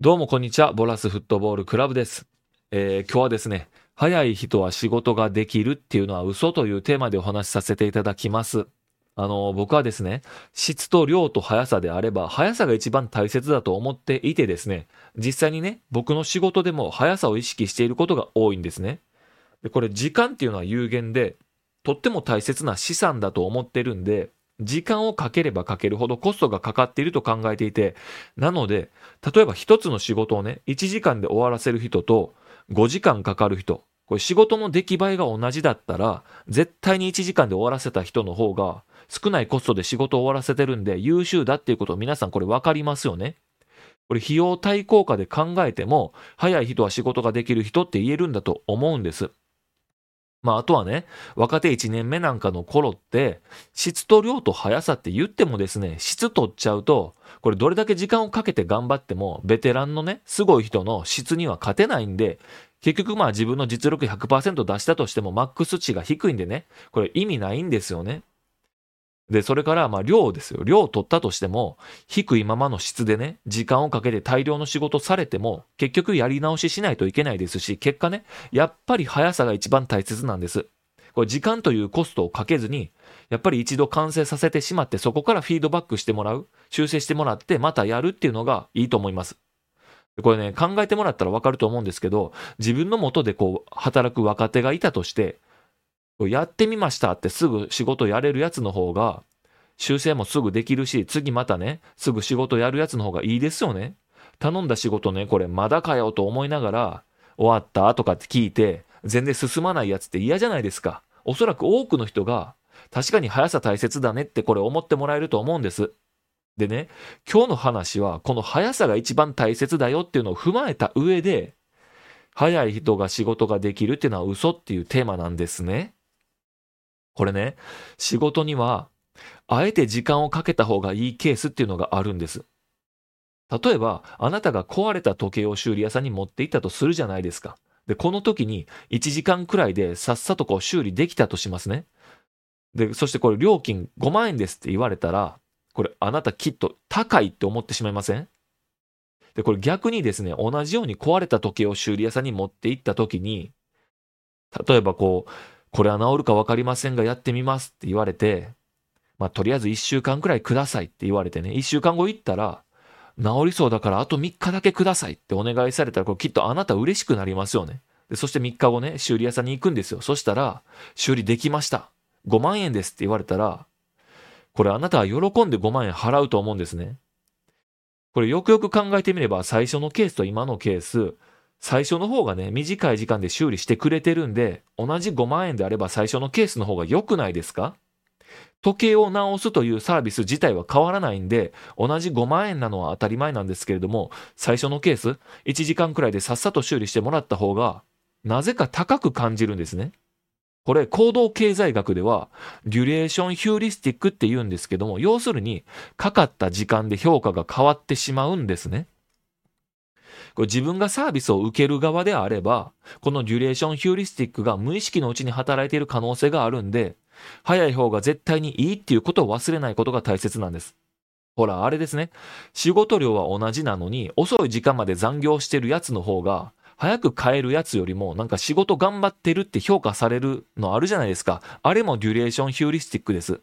どうもこんにちは。ボラスフットボールクラブです。えー今日はですね、早い人は仕事ができるっていうのは嘘というテーマでお話しさせていただきます。あの、僕はですね、質と量と速さであれば、速さが一番大切だと思っていてですね、実際にね、僕の仕事でも速さを意識していることが多いんですね。でこれ時間っていうのは有限で、とっても大切な資産だと思ってるんで、時間をかければかけるほどコストがかかっていると考えていて、なので、例えば一つの仕事をね、1時間で終わらせる人と5時間かかる人、これ仕事の出来栄えが同じだったら、絶対に1時間で終わらせた人の方が少ないコストで仕事を終わらせてるんで優秀だっていうことを皆さんこれ分かりますよね。これ費用対効果で考えても、早い人は仕事ができる人って言えるんだと思うんです。まああとはね、若手1年目なんかの頃って、質と量と速さって言ってもですね、質取っちゃうと、これどれだけ時間をかけて頑張っても、ベテランのね、すごい人の質には勝てないんで、結局まあ自分の実力100%出したとしてもマックス値が低いんでね、これ意味ないんですよね。で、それからまあ量ですよ。量を取ったとしても、低いままの質でね、時間をかけて大量の仕事されても、結局やり直ししないといけないですし、結果ね、やっぱり速さが一番大切なんです。これ時間というコストをかけずに、やっぱり一度完成させてしまって、そこからフィードバックしてもらう、修正してもらって、またやるっていうのがいいと思います。これね、考えてもらったらわかると思うんですけど、自分の元でこう、働く若手がいたとして、やってみましたってすぐ仕事やれるやつの方が、修正もすぐできるし、次またね、すぐ仕事やるやつの方がいいですよね。頼んだ仕事ね、これまだかよと思いながら、終わったとかって聞いて、全然進まないやつって嫌じゃないですか。おそらく多くの人が、確かに速さ大切だねってこれ思ってもらえると思うんです。でね、今日の話は、この速さが一番大切だよっていうのを踏まえた上で、速い人が仕事ができるっていうのは嘘っていうテーマなんですね。これね、仕事には、あえて時間をかけた方がいいケースっていうのがあるんです。例えば、あなたが壊れた時計を修理屋さんに持って行ったとするじゃないですか。で、この時に1時間くらいでさっさとこう修理できたとしますね。で、そしてこれ料金5万円ですって言われたら、これあなたきっと高いって思ってしまいません？で、これ逆にですね、同じように壊れた時計を修理屋さんに持って行った時に、例えばこう、これは治るか分かりませんがやってみますって言われて、まあとりあえず1週間くらいくださいって言われてね、1週間後行ったら、治りそうだからあと3日だけくださいってお願いされたら、これきっとあなた嬉しくなりますよね。でそして3日後ね、修理屋さんに行くんですよ。そしたら、修理できました。5万円ですって言われたら、これあなたは喜んで5万円払うと思うんですね。これよくよく考えてみれば、最初のケースと今のケース、最初の方がね、短い時間で修理してくれてるんで、同じ5万円であれば最初のケースの方が良くないですか？時計を直すというサービス自体は変わらないんで、同じ5万円なのは当たり前なんですけれども、最初のケース、1時間くらいでさっさと修理してもらった方が、なぜか高く感じるんですね。これ、行動経済学では、 duration heuristic って言うんですけども、要するに、かかった時間で評価が変わってしまうんですね。これ自分がサービスを受ける側であれば、この duration heuristic が無意識のうちに働いている可能性があるんで、早い方が絶対にいいっていうことを忘れないことが大切なんです。ほら、あれですね。仕事量は同じなのに、遅い時間まで残業してるやつの方が、早く帰るやつよりも、なんか仕事頑張ってるって評価されるのあるじゃないですか。あれも duration heuristic です。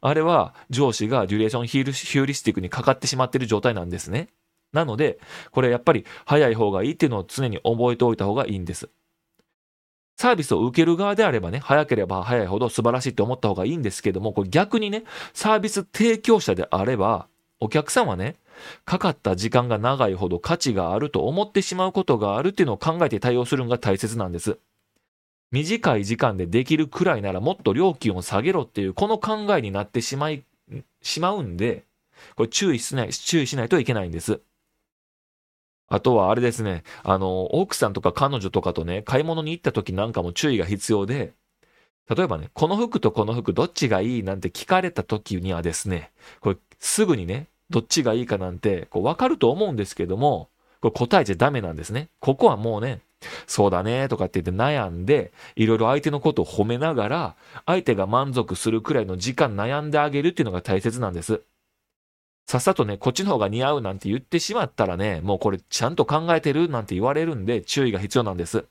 あれは上司が duration heuristic にかかってしまってる状態なんですね。なので、これやっぱり早い方がいいっていうのを常に覚えておいた方がいいんです。サービスを受ける側であればね、早ければ早いほど素晴らしいって思った方がいいんですけども、これ逆にね、サービス提供者であれば、お客さんはね、かかった時間が長いほど価値があると思ってしまうことがあるっていうのを考えて対応するのが大切なんです。短い時間でできるくらいならもっと料金を下げろっていう、この考えになってしまい、しまうんで、これ注意しない、注意しないといけないんです。あとはあれですね、あの、奥さんとか彼女とかとね、買い物に行った時なんかも注意が必要で、例えばね、この服とこの服どっちがいいなんて聞かれた時にはですね、これすぐにね、どっちがいいかなんてこう分かると思うんですけども、これ答えちゃダメなんですね。ここはもうね、そうだねとかって言って悩んで、いろいろ相手のことを褒めながら、相手が満足するくらいの時間悩んであげるっていうのが大切なんです。さっさとね、こっちの方が似合うなんて言ってしまったらね、もうこれちゃんと考えてるなんて言われるんで注意が必要なんです。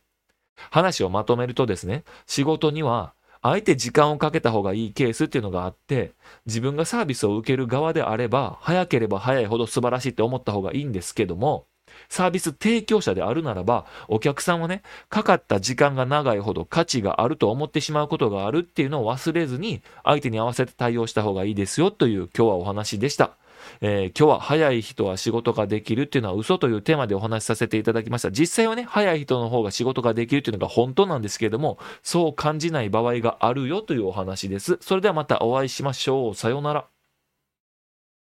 話をまとめるとですね、仕事にはあえて時間をかけた方がいいケースっていうのがあって、自分がサービスを受ける側であれば、早ければ早いほど素晴らしいって思った方がいいんですけども、サービス提供者であるならば、お客さんはね、かかった時間が長いほど価値があると思ってしまうことがあるっていうのを忘れずに、相手に合わせて対応した方がいいですよという今日はお話でした。えー、今日は早い人は仕事ができるっていうのは嘘というテーマでお話しさせていただきました。実際はね、早い人の方が仕事ができるっていうのが本当なんですけれども、そう感じない場合があるよというお話です。それではまたお会いしましょう。さようなら。